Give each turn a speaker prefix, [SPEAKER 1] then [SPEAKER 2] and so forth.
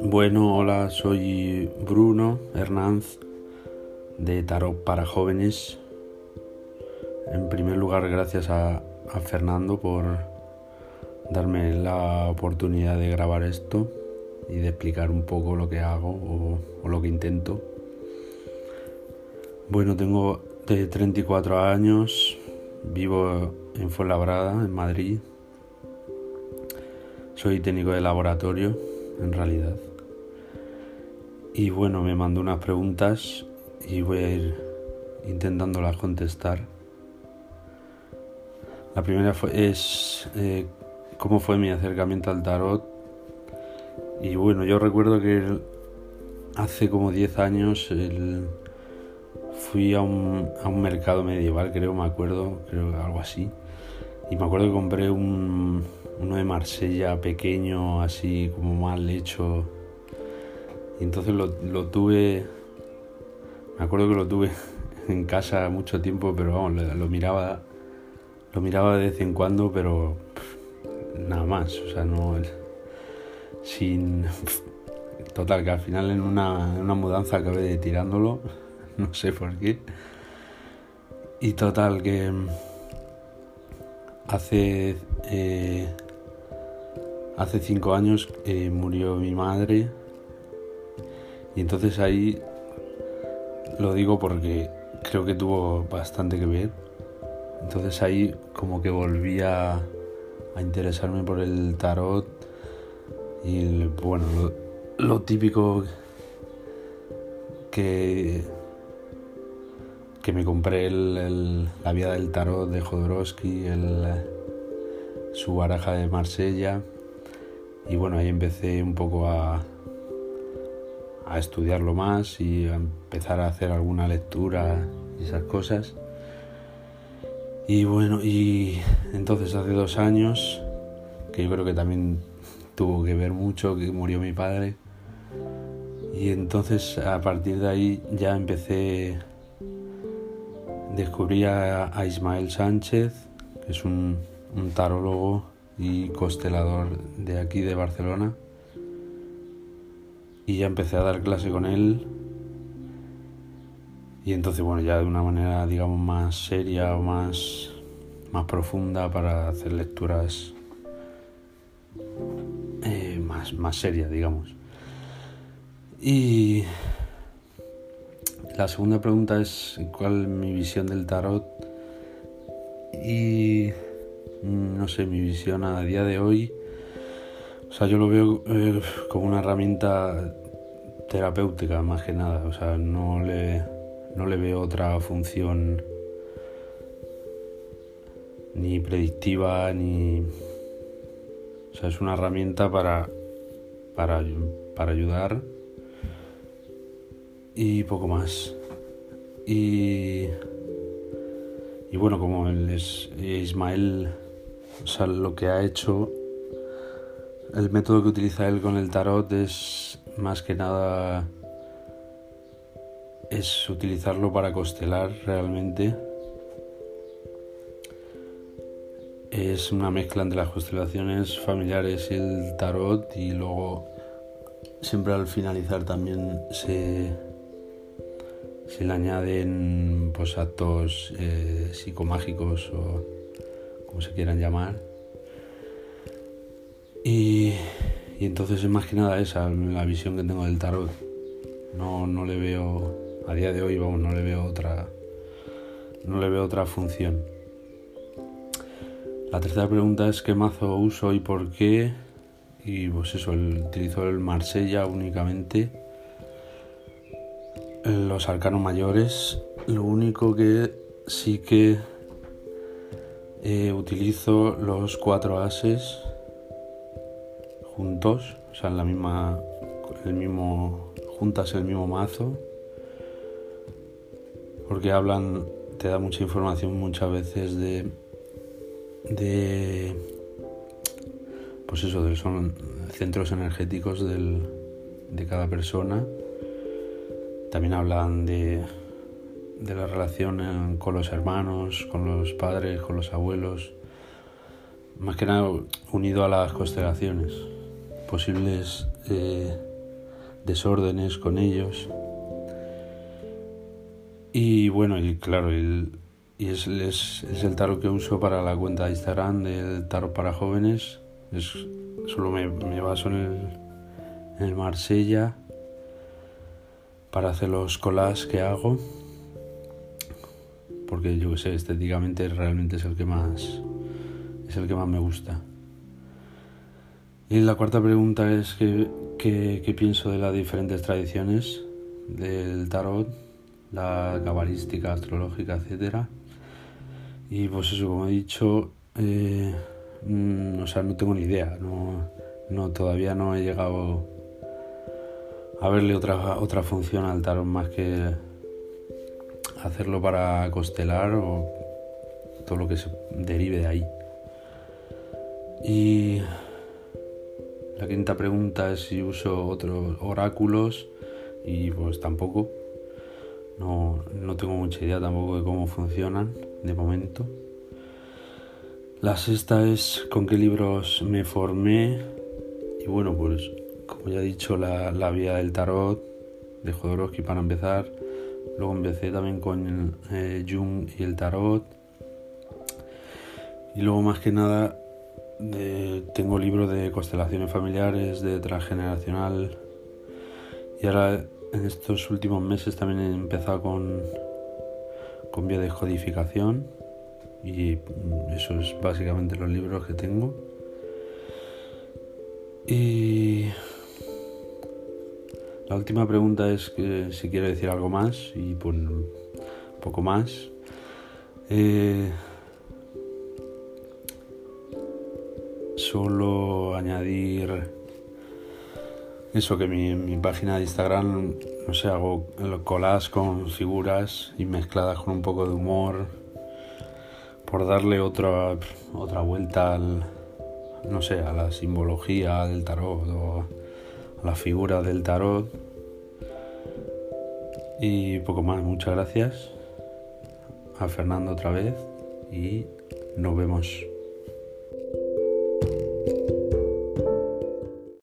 [SPEAKER 1] Bueno, hola, soy Bruno Hernández de Tarot para Jóvenes. En primer lugar, gracias a, Fernando por darme la oportunidad de grabar esto y de explicar un poco lo que hago o, o lo que intento. Bueno, tengo de 34 años, vivo en Fuenlabrada, en Madrid. Soy técnico de laboratorio, en realidad. Y bueno, me mandó unas preguntas y voy a ir intentándolas contestar. La primera es eh, cómo fue mi acercamiento al tarot. Y bueno, yo recuerdo que hace como 10 años fui a un, a un, mercado medieval, creo, me acuerdo, creo algo así. Y me acuerdo que compré un, uno de Marsella pequeño, así como mal hecho. Y entonces lo, tuve, me acuerdo que lo tuve en casa mucho tiempo, pero vamos, lo, miraba, lo miraba de vez en cuando, pero nada más, o sea, no, sin, total, que al final en una, en una mudanza acabé tirándolo, no sé por qué, y total, que hace, eh, hace cinco años eh, murió mi madre, y entonces ahí lo digo porque creo que tuvo bastante que ver. Entonces ahí como que volví a, interesarme por el tarot y bueno, lo, típico que, que me compré la vida del tarot de Jodorowsky, el, su baraja de Marsella y bueno, ahí empecé un poco a, a estudiarlo más y a empezar a hacer alguna lectura y esas cosas. Y bueno, y entonces hace dos años, que yo creo que también tuvo que ver mucho, que murió mi padre. Y entonces a partir de ahí ya empecé, descubrí a, a Ismael Sánchez, que es un, tarólogo y constelador de aquí de Barcelona y ya empecé a dar clase con él. Y entonces, bueno, ya de una manera, digamos, más seria o más, más profunda para hacer lecturas eh, más, más serias, digamos. Y la segunda pregunta es cuál es mi visión del tarot. Y no sé, mi visión a día de hoy o sea, yo lo veo eh, como una herramienta terapéutica más que nada. O sea, no le, no le veo otra función ni predictiva ni... O sea, es una herramienta para, para, para ayudar y poco más. Y, y bueno, como es, Ismael, o sea, lo que ha hecho el método que utiliza él con el tarot es más que nada es utilizarlo para constelar realmente. Es una mezcla entre las constelaciones familiares y el tarot y luego siempre al finalizar también se, se le añaden pues, actos eh, psicomágicos o como se quieran llamar y, entonces es más que nada esa la visión que tengo del tarot. No, no le veo, a día de hoy, vamos, no le veo otra, no le veo otra función. La tercera pregunta es qué mazo uso y por qué. Y pues eso, utilizo el Marsella únicamente. Los arcanos mayores. Lo único que sí que eh, utilizo los cuatro ases juntos, o sea, en la misma, el mismo, juntas el mismo mazo, porque hablan, te da mucha información muchas veces de, de, pues eso, de, son centros energéticos del, de cada persona. También hablan de, de la relación con los hermanos, con los padres, con los abuelos más que nada unido a las constelaciones, posibles eh, desórdenes con ellos. Y bueno, y claro, y es, es, es, el tarot que uso para la cuenta de Instagram del tarot para jóvenes. Es, solo me, me baso en el, en el Marsella para hacer los collages que hago porque yo que sé estéticamente realmente es el que más es el que más me gusta. Y la cuarta pregunta es qué, qué, pienso de las diferentes tradiciones del tarot la cabalística astrológica etcétera. Y pues eso como he dicho eh, mm, o sea no tengo ni idea no, no todavía no he llegado a verle otra, otra función al tarot más que hacerlo para costelar o todo lo que se derive de ahí. Y la quinta pregunta es si uso otros oráculos y pues tampoco. No, no tengo mucha idea tampoco de cómo funcionan de momento. La sexta es con qué libros me formé y bueno pues como ya he dicho, la, la vía del tarot de Jodorowsky para empezar. Luego empecé también con eh, Jung y el tarot. Y luego más que nada tengo libros de constelaciones familiares, de transgeneracional. Y ahora en estos últimos meses también he empezado con, con codificación. Y eso es básicamente los libros que tengo. Y la última pregunta es si quiero decir algo más y pues poco más. Eh, solo añadir eso que mi, mi página de Instagram, no sé, hago colas con figuras y mezcladas con un poco de humor por darle otra, otra vuelta al, no sé, a la simbología del tarot o a la figura del tarot y poco más, muchas gracias a Fernando otra vez y nos vemos.